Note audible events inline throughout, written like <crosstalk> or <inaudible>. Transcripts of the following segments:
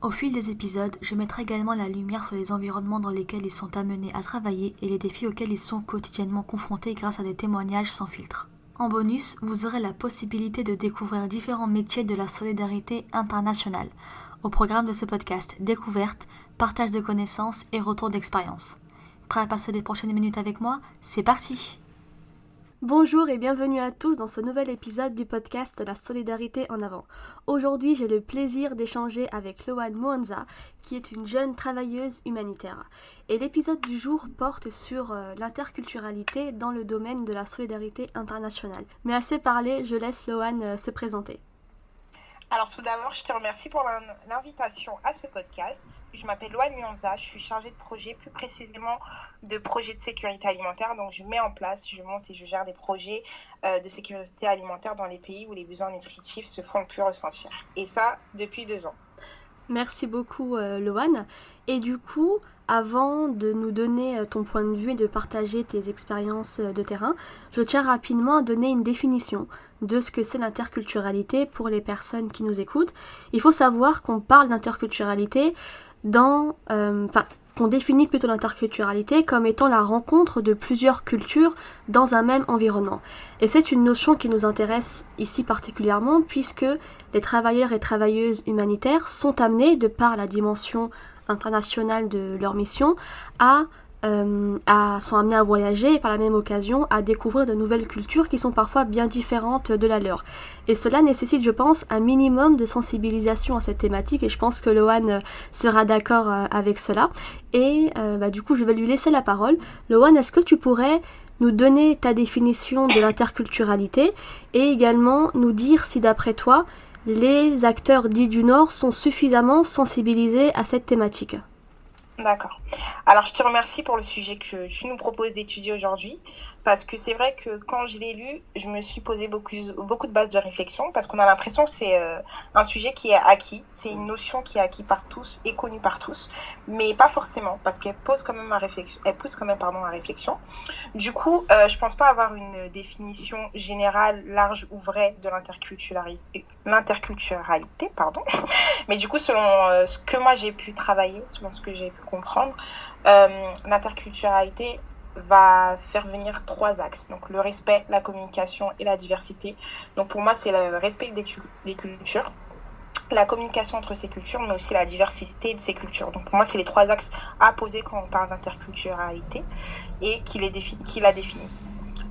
Au fil des épisodes, je mettrai également la lumière sur les environnements dans lesquels ils sont amenés à travailler et les défis auxquels ils sont quotidiennement confrontés grâce à des témoignages sans filtre. En bonus, vous aurez la possibilité de découvrir différents métiers de la solidarité internationale. Au programme de ce podcast, découverte, partage de connaissances et retour d'expérience. Prêt à passer les prochaines minutes avec moi? C'est parti Bonjour et bienvenue à tous dans ce nouvel épisode du podcast La solidarité en avant. Aujourd'hui, j'ai le plaisir d'échanger avec Loane Mwanza, qui est une jeune travailleuse humanitaire. Et l'épisode du jour porte sur euh, l'interculturalité dans le domaine de la solidarité internationale. Mais assez parlé, je laisse Loane euh, se présenter. Alors tout d'abord, je te remercie pour l'invitation à ce podcast. Je m'appelle Loane Mionza, je suis chargée de projet, plus précisément de projets de sécurité alimentaire. Donc je mets en place, je monte et je gère des projets euh, de sécurité alimentaire dans les pays où les besoins nutritifs se font le plus ressentir. Et ça, depuis deux ans. Merci beaucoup, euh. Et du coup, avant de nous donner euh, ton point de vue et de partager tes expériences euh, de terrain, je tiens rapidement à donner une définition de ce que c'est l'interculturalité pour les personnes qui nous écoutent. Il faut savoir qu'on parle d'interculturalité dans... Euh, enfin, qu'on définit plutôt l'interculturalité comme étant la rencontre de plusieurs cultures dans un même environnement. Et c'est une notion qui nous intéresse ici particulièrement puisque les travailleurs et travailleuses humanitaires sont amenés, de par la dimension internationale de leur mission à, euh, à, sont amenés à voyager et par la même occasion à découvrir de nouvelles cultures qui sont parfois bien différentes de la leur. Et cela nécessite, je pense, un minimum de sensibilisation à cette thématique et je pense que Lohan sera d'accord euh, avec cela. Et euh, bah, du coup, je vais lui laisser la parole. Lohan, est-ce que tu pourrais nous donner ta définition de l'interculturalité et également nous dire si d'après toi, les acteurs dits du Nord sont suffisamment sensibilisés à cette thématique. D'accord. Alors, je te remercie pour le sujet que tu nous proposes d'étudier aujourd'hui parce que c'est vrai que quand je l'ai lu, je me suis posé beaucoup, de bases de réflexion parce qu'on a l'impression que c'est euh, un sujet qui est acquis, c'est une notion qui est acquis par tous et connue par tous, mais pas forcément parce qu'elle pose quand même réflexion, elle pose quand même pardon à réflexion. Du coup, euh, je pense pas avoir une définition générale, large ou vraie de l'interculturalité, l'interculturalité, pardon. <laughs> Mais du coup, selon euh, ce que moi j'ai pu travailler, selon ce que j'ai pu comprendre, l'interculturalité va faire venir trois axes. Donc le respect, la communication et la diversité. Donc pour moi, c'est le respect des, des, cultures, la communication entre ces cultures, mais aussi la diversité de ces cultures. Donc pour moi, c'est les trois axes à poser quand on parle d'interculturalité et qui, les qui la définissent.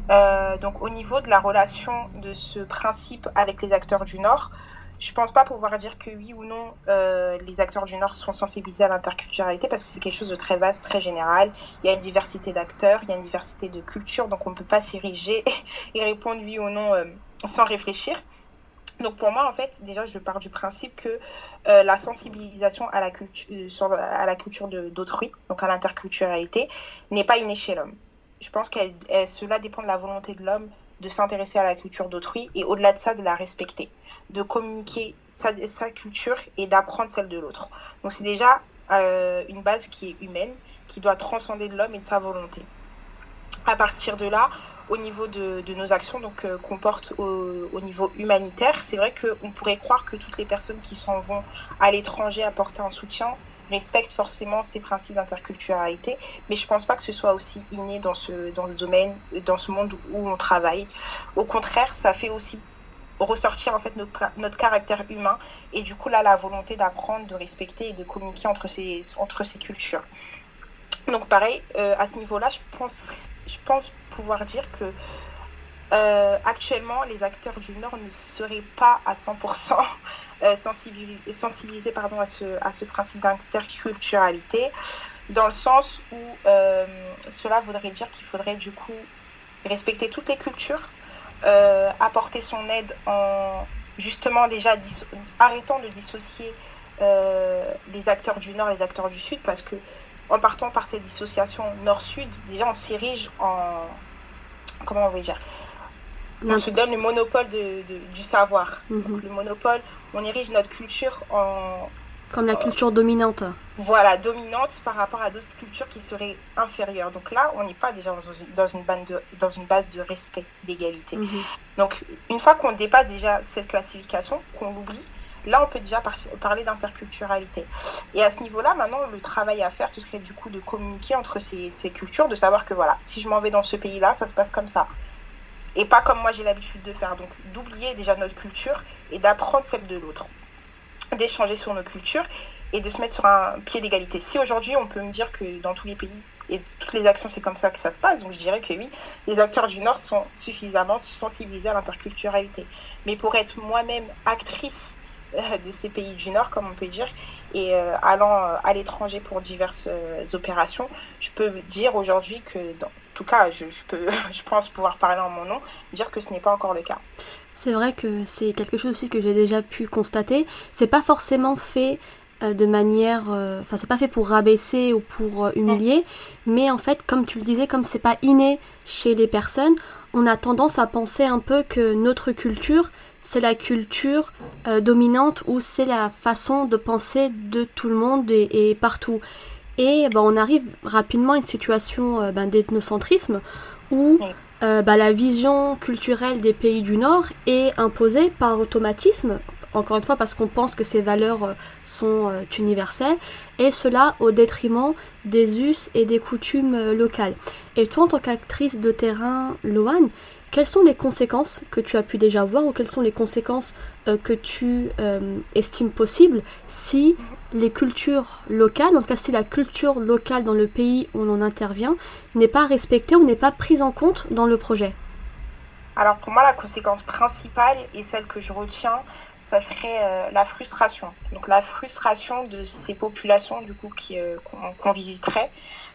Euh, donc au niveau de la relation de ce principe avec les acteurs du Nord, je pense pas pouvoir dire que oui ou non euh, les acteurs du Nord sont sensibilisés à l'interculturalité parce que c'est quelque chose de très vaste, très général. Il y a une diversité d'acteurs, il y a une diversité de cultures, donc on ne peut pas s'ériger <laughs> et répondre oui ou non euh, sans réfléchir. Donc pour moi, en fait, déjà, je pars du principe que euh, la sensibilisation à la à la culture d'autrui, donc à l'interculturalité, n'est pas innée chez l'homme. Je pense que cela dépend de la volonté de l'homme de s'intéresser à la culture d'autrui et au-delà de ça, de la respecter de communiquer sa, culture et d'apprendre celle de l'autre. Donc c'est déjà euh, une base qui est humaine, qui doit transcender de l'homme et de sa volonté. À partir de là, au niveau de, de nos actions donc euh, qu'on porte au, au, niveau humanitaire, c'est vrai qu'on pourrait croire que toutes les personnes qui s'en vont à l'étranger apporter un soutien respectent forcément ces principes d'interculturalité, mais je pense pas que ce soit aussi inné dans ce, dans ce domaine, dans ce monde où on travaille. Au contraire, ça fait aussi ressortir en fait notre, caractère humain et du coup là la volonté d'apprendre, de respecter et de communiquer entre ces, entre cultures. Donc pareil, euh, à ce niveau-là, je pense, je pense pouvoir dire que euh, actuellement les acteurs du Nord ne seraient pas à 100% euh, sensibilisés, sensibilisés pardon, à, ce, principe d'interculturalité, dans le sens où cela voudrait dire qu'il faudrait du coup respecter toutes les cultures, euh, apporter son aide en justement déjà arrêtant de dissocier euh, les acteurs du Nord et les acteurs du Sud parce que en partant par cette dissociation nord-sud, déjà on s'érige en. Comment on va dire On se donne le monopole de, du savoir. Mhm. le monopole, on érige notre culture en. Comme la culture dominante. Voilà, dominante par rapport à d'autres cultures qui seraient inférieures. Donc là, on n'est pas déjà dans une, dans une, base, de, dans une base de respect, d'égalité. Mhm. Donc, une fois qu'on dépasse déjà cette classification, qu'on l'oublie, Là, on peut déjà parler d'interculturalité. Et à ce niveau-là, maintenant, le travail à faire, ce serait du coup de communiquer entre ces, cultures, de savoir que voilà, si je m'en vais dans ce pays-là, ça se passe comme ça. Et pas comme moi j'ai l'habitude de faire. Donc d'oublier déjà notre culture et d'apprendre celle de l'autre. D'échanger sur nos cultures et de se mettre sur un pied d'égalité. Si aujourd'hui on peut me dire que dans tous les pays et toutes les actions c'est comme ça que ça se passe, donc je dirais que oui, les acteurs du Nord sont suffisamment sensibilisés à l'interculturalité. Mais pour être moi-même actrice euh, de ces pays du Nord, comme on peut dire, et euh, allant euh, à l'étranger pour diverses opérations, je peux dire aujourd'hui que, en tout cas, je, peux, <laughs> je pense pouvoir parler en mon nom, dire que ce n'est pas encore le cas. C'est vrai que c'est quelque chose aussi que j'ai déjà pu constater. C'est pas forcément fait de manière, enfin c'est pas fait pour rabaisser ou pour humilier, mais en fait, comme tu le disais, comme c'est pas inné chez les personnes, on a tendance à penser un peu que notre culture c'est la culture euh, dominante ou c'est la façon de penser de tout le monde et, partout. Et ben, on arrive rapidement à une situation euh, ben, d'ethnocentrisme où euh, ben, la vision culturelle des pays du Nord est imposée par automatisme, encore une fois parce qu'on pense que ces valeurs sont universelles, et cela au détriment des us et des coutumes locales. Et toi, en tant qu'actrice de terrain, Loane, quelles sont les conséquences que tu as pu déjà voir ou quelles sont les conséquences euh, que tu euh, estimes possibles si les cultures locales, en tout cas si la culture locale dans le pays où l'on intervient n'est pas respectée ou n'est pas prise en compte dans le projet Alors pour moi la conséquence principale et celle que je retiens, ça serait euh, la frustration. Donc la frustration de ces populations du coup qu'on visiterait,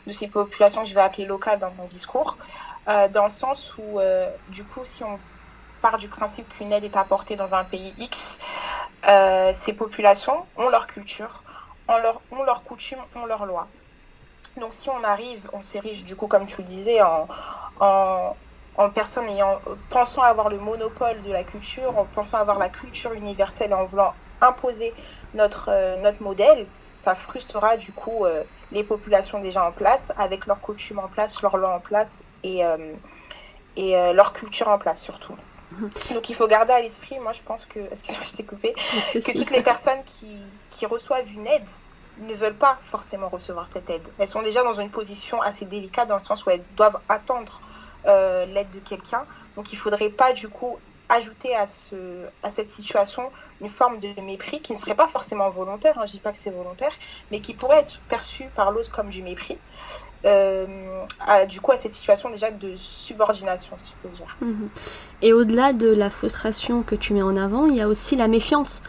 de ces populations que je vais appeler locales dans mon discours. Euh, dans le sens où, euh, du coup, si on part du principe qu'une aide est apportée dans un pays X, euh, ces populations ont leur culture, ont leur, leurs coutumes, ont leurs lois. Donc si on arrive, on s'érige, du coup, comme tu le disais, en, en, en personne ayant, pensant avoir le monopole de la culture, en pensant avoir la culture universelle, en voulant imposer notre, notre modèle, ça frustrera du coup les populations déjà en place, avec leurs coutumes en place, leurs lois en place et, euh, et euh, leur culture en place surtout. <laughs> Donc il faut garder à l'esprit, moi je pense que, <laughs> excuse-moi je t'ai coupé, que toutes les personnes qui, qui reçoivent une aide ne veulent pas forcément recevoir cette aide. Elles sont déjà dans une position assez délicate dans le sens où elles doivent attendre euh, l'aide de quelqu'un. Donc il ne faudrait pas du coup ajouter à, ce, à cette situation une forme de mépris qui ne serait pas forcément volontaire, hein, je ne dis pas que c'est volontaire, mais qui pourrait être perçu par l'autre comme du mépris. Euh, du coup à cette situation déjà de subordination, si je peux dire. Mhm. Et au-delà de la frustration que tu mets en avant, il y a aussi la méfiance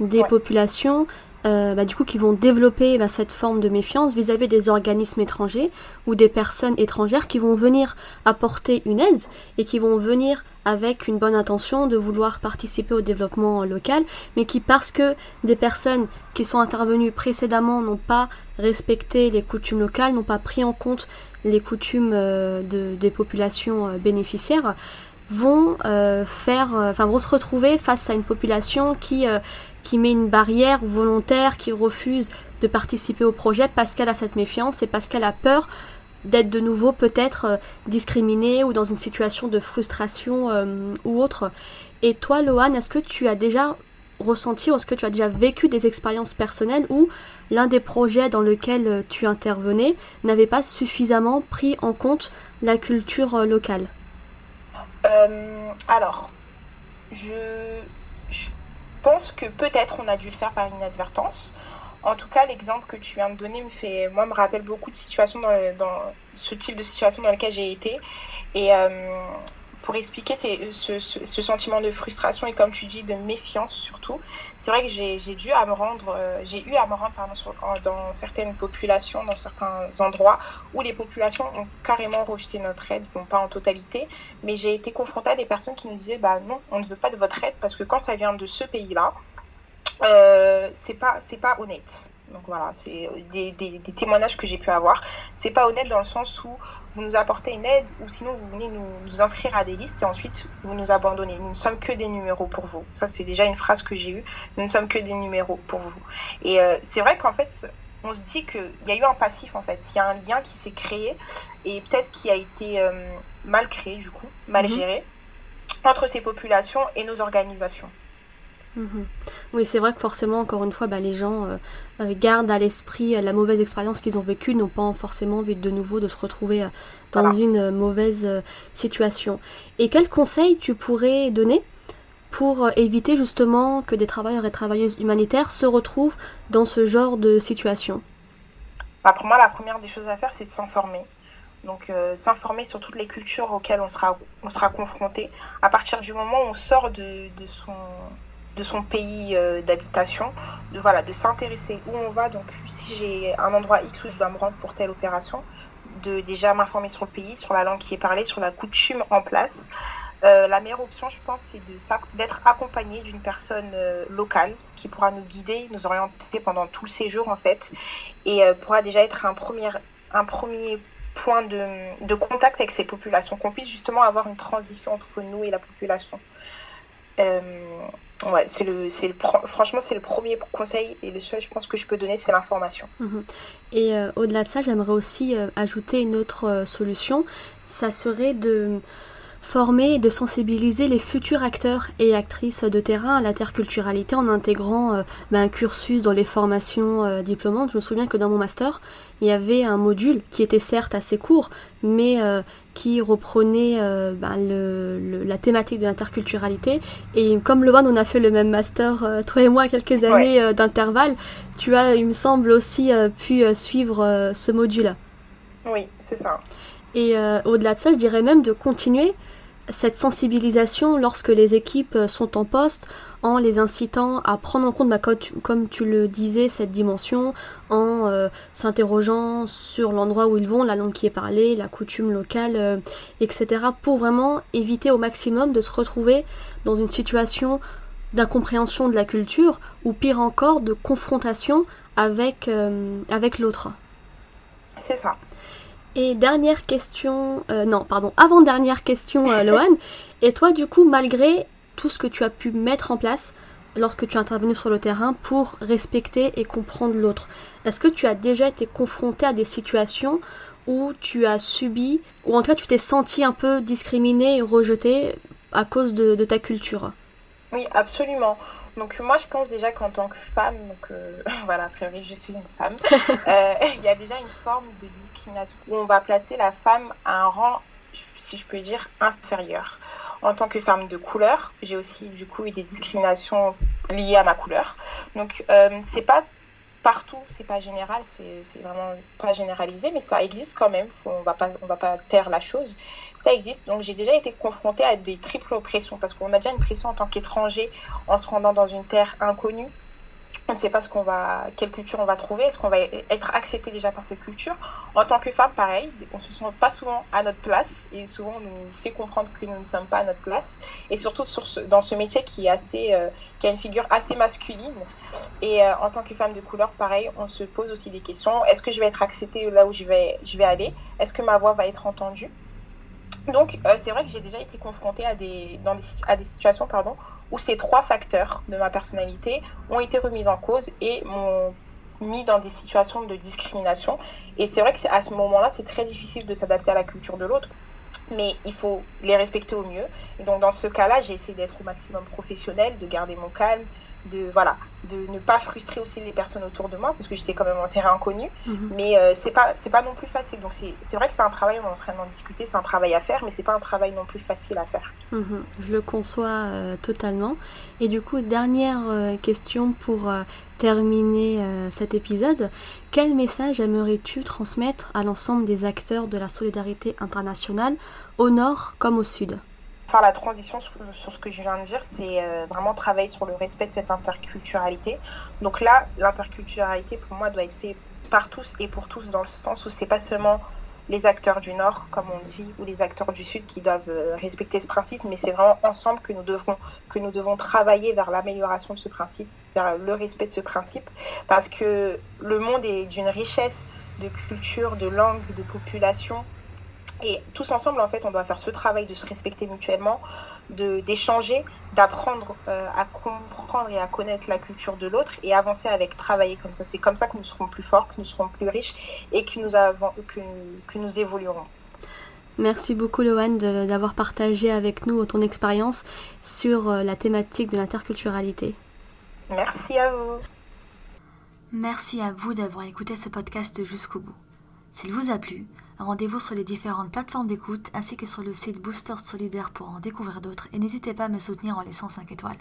des populations euh, bah, du coup, qui vont développer bah, cette forme de méfiance vis-à-vis des organismes étrangers ou des personnes étrangères qui vont venir apporter une aide et qui vont venir avec une bonne intention de vouloir participer au développement local, mais qui, parce que des personnes qui sont intervenues précédemment n'ont pas respecté les coutumes locales, n'ont pas pris en compte les coutumes euh, des populations euh, bénéficiaires, vont faire, enfin vont se retrouver face à une population qui qui met une barrière volontaire, qui refuse de participer au projet parce qu'elle a cette méfiance et parce qu'elle a peur d'être de nouveau peut-être euh, discriminée ou dans une situation de frustration euh, ou autre. Et toi, Lohan, est-ce que tu as déjà ressenti ou est-ce que tu as déjà vécu des expériences personnelles où l'un des projets dans lequel euh, tu intervenais n'avait pas suffisamment pris en compte la culture locale? Alors, je, pense que peut-être on a dû le faire par inadvertance. En tout cas, l'exemple que tu viens de donner me fait, moi, me rappelle beaucoup de situations dans, ce type de situation dans lequel j'ai été. Et euh, pour expliquer ce, sentiment de frustration et comme tu dis de méfiance surtout, c'est vrai que j'ai dû à me rendre, euh, j'ai eu à me rendre dans certaines populations, dans certains endroits où les populations ont carrément rejeté notre aide, bon pas en totalité, mais j'ai été confrontée à des personnes qui nous disaient bah non, on ne veut pas de votre aide parce que quand ça vient de ce pays-là, euh, c'est pas c'est pas honnête. Donc voilà, c'est des, des, témoignages que j'ai pu avoir. C'est pas honnête dans le sens où vous nous apportez une aide ou sinon vous venez nous, inscrire à des listes et ensuite vous nous abandonnez. Nous ne sommes que des numéros pour vous. Ça, c'est déjà une phrase que j'ai eue. Nous ne sommes que des numéros pour vous. Et euh, c'est vrai qu'en fait, on se dit qu'il y a eu un passif en fait. Il y a un lien qui s'est créé et peut-être qui a été euh, mal créé du coup, mal mhm. géré entre ces populations et nos organisations. Mhm. Oui, c'est vrai que forcément, encore une fois, bah, les gens euh, euh, gardent à l'esprit euh, la mauvaise expérience qu'ils ont vécue, n'ont pas forcément envie de nouveau de se retrouver dans une mauvaise situation. Et quels conseils tu pourrais donner pour éviter justement que des travailleurs et travailleuses humanitaires se retrouvent dans ce genre de situation? Bah, Pour moi, la première des choses à faire, c'est de s'informer. Donc s'informer sur toutes les cultures auxquelles on sera, on sera confronté. À partir du moment où on sort de son de son pays euh, d'habitation, de voilà, de s'intéresser où on va. Donc si j'ai un endroit X où je dois me rendre pour telle opération, de déjà m'informer sur le pays, sur la langue qui est parlée, sur la coutume en place. Euh, la meilleure option, je pense, c'est d'être accompagné d'une personne euh, locale qui pourra nous guider, nous orienter pendant tout le séjour en fait, et pourra déjà être un premier, un premier point de, de contact avec ces populations, qu'on puisse justement avoir une transition entre nous et la population. Ouais, c'est le, c'est le, franchement, c'est le premier conseil et le seul, je pense, que je peux donner, c'est l'information. Mhm. Et euh, au-delà de ça, j'aimerais aussi euh, ajouter une autre euh, solution. Ça serait de former et de sensibiliser les futurs acteurs et actrices de terrain à l'interculturalité en intégrant euh, ben, un cursus dans les formations euh, diplômantes. Je me souviens que dans mon master, il y avait un module qui était certes assez court, mais euh, qui reprenait ben, la thématique de l'interculturalité. Et comme le on a fait le même master, toi et moi, quelques années d'intervalle, tu as, il me semble, aussi pu suivre ce module. Oui, c'est ça. Et au-delà de ça, je dirais même de continuer cette sensibilisation lorsque les équipes euh, sont en poste, en les incitant à prendre en compte, bah, comme, tu, le disais, cette dimension, en euh, s'interrogeant sur l'endroit où ils vont, la langue qui est parlée, la coutume locale, euh, etc., pour vraiment éviter au maximum de se retrouver dans une situation d'incompréhension de la culture, ou pire encore, de confrontation avec, avec l'autre. C'est ça. Et dernière question, euh, non, pardon, avant-dernière question, euh, Lohan. <laughs> Et toi, du coup, malgré tout ce que tu as pu mettre en place lorsque tu es intervenu sur le terrain pour respecter et comprendre l'autre, est-ce que tu as déjà été confronté à des situations où tu as subi, ou en tout cas tu t'es senti un peu discriminé et rejeté à cause de, ta culture? Oui, absolument. Donc moi je pense déjà qu'en tant que femme, donc euh, <laughs> voilà, a priori je suis une femme, <laughs> il y a déjà une forme de où on va placer la femme à un rang, si je peux dire, inférieur. En tant que femme de couleur, j'ai aussi du coup eu des discriminations liées à ma couleur. Donc euh, c'est pas partout, c'est pas général, c'est vraiment pas généralisé, mais ça existe quand même. on va pas, on va pas taire la chose. Ça existe. Donc j'ai déjà été confrontée à des triples oppressions parce qu'on a déjà une pression en tant qu'étranger en se rendant dans une terre inconnue on ne sait pas ce qu'on va, quelle culture on va trouver, est-ce qu'on va être accepté déjà par cette culture? En tant que femme, pareil, on se sent pas souvent à notre place et souvent on nous fait comprendre que nous ne sommes pas à notre place. Et surtout sur dans ce métier qui est assez, euh, qui a une figure assez masculine. Et euh, en tant que femme de couleur, pareil, on se pose aussi des questions. Est-ce que je vais être acceptée là où je vais, je vais aller? Est-ce que ma voix va être entendue? Donc, euh, c'est vrai que j'ai déjà été confrontée à des, dans des, à des situations pardon, où ces trois facteurs de ma personnalité ont été remis en cause et m'ont mis dans des situations de discrimination. Et c'est vrai que à ce moment-là, c'est très difficile de s'adapter à la culture de l'autre, mais il faut les respecter au mieux. Et donc, dans ce cas-là, j'ai essayé d'être au maximum professionnel, de garder mon calme, de voilà de ne pas frustrer aussi les personnes autour de moi parce que j'étais quand même en terrain inconnu. Mhm. mais euh, c'est pas c'est pas non plus facile. Donc c'est vrai que c'est un travail on est en train d'en discuter c'est un travail à faire mais c'est pas un travail non plus facile à faire. Mhm. je le conçois euh, totalement. Et du coup dernière euh, question pour terminer cet épisode. Quel message aimerais-tu transmettre à l'ensemble des acteurs de la solidarité internationale au nord comme au sud? Faire la transition sur, ce que je viens de dire, c'est euh, vraiment travailler sur le respect de cette interculturalité. Donc là, l'interculturalité, pour moi, doit être fait par tous et pour tous, dans le sens où c'est pas seulement les acteurs du Nord, comme on dit, ou les acteurs du Sud qui doivent euh, respecter ce principe, mais c'est vraiment ensemble que nous devons, que nous devons travailler vers l'amélioration de ce principe, vers le respect de ce principe, parce que le monde est d'une richesse de culture, de langue, de population, et tous ensemble, en fait, on doit faire ce travail de se respecter mutuellement, d'échanger, d'apprendre euh, à comprendre et à connaître la culture de l'autre et avancer avec, travailler comme ça. C'est comme ça que nous serons plus forts, que nous serons plus riches et que nous, avons, que, que nous évoluerons. Merci beaucoup Loane d'avoir partagé avec nous ton expérience sur euh, la thématique de l'interculturalité. Merci à vous. Merci à vous d'avoir écouté ce podcast jusqu'au bout. S'il vous a plu, Rendez-vous sur les différentes plateformes d'écoute ainsi que sur le site Booster Solidaire pour en découvrir d'autres et n'hésitez pas à me soutenir en laissant 5 étoiles.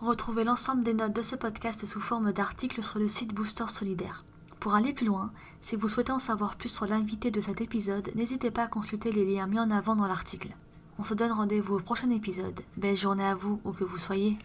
Retrouvez l'ensemble des notes de ce podcast sous forme d'articles sur le site Booster Solidaire. Pour aller plus loin, si vous souhaitez en savoir plus sur l'invité de cet épisode, n'hésitez pas à consulter les liens mis en avant dans l'article. On se donne rendez-vous au prochain épisode. Belle journée à vous où que vous soyez.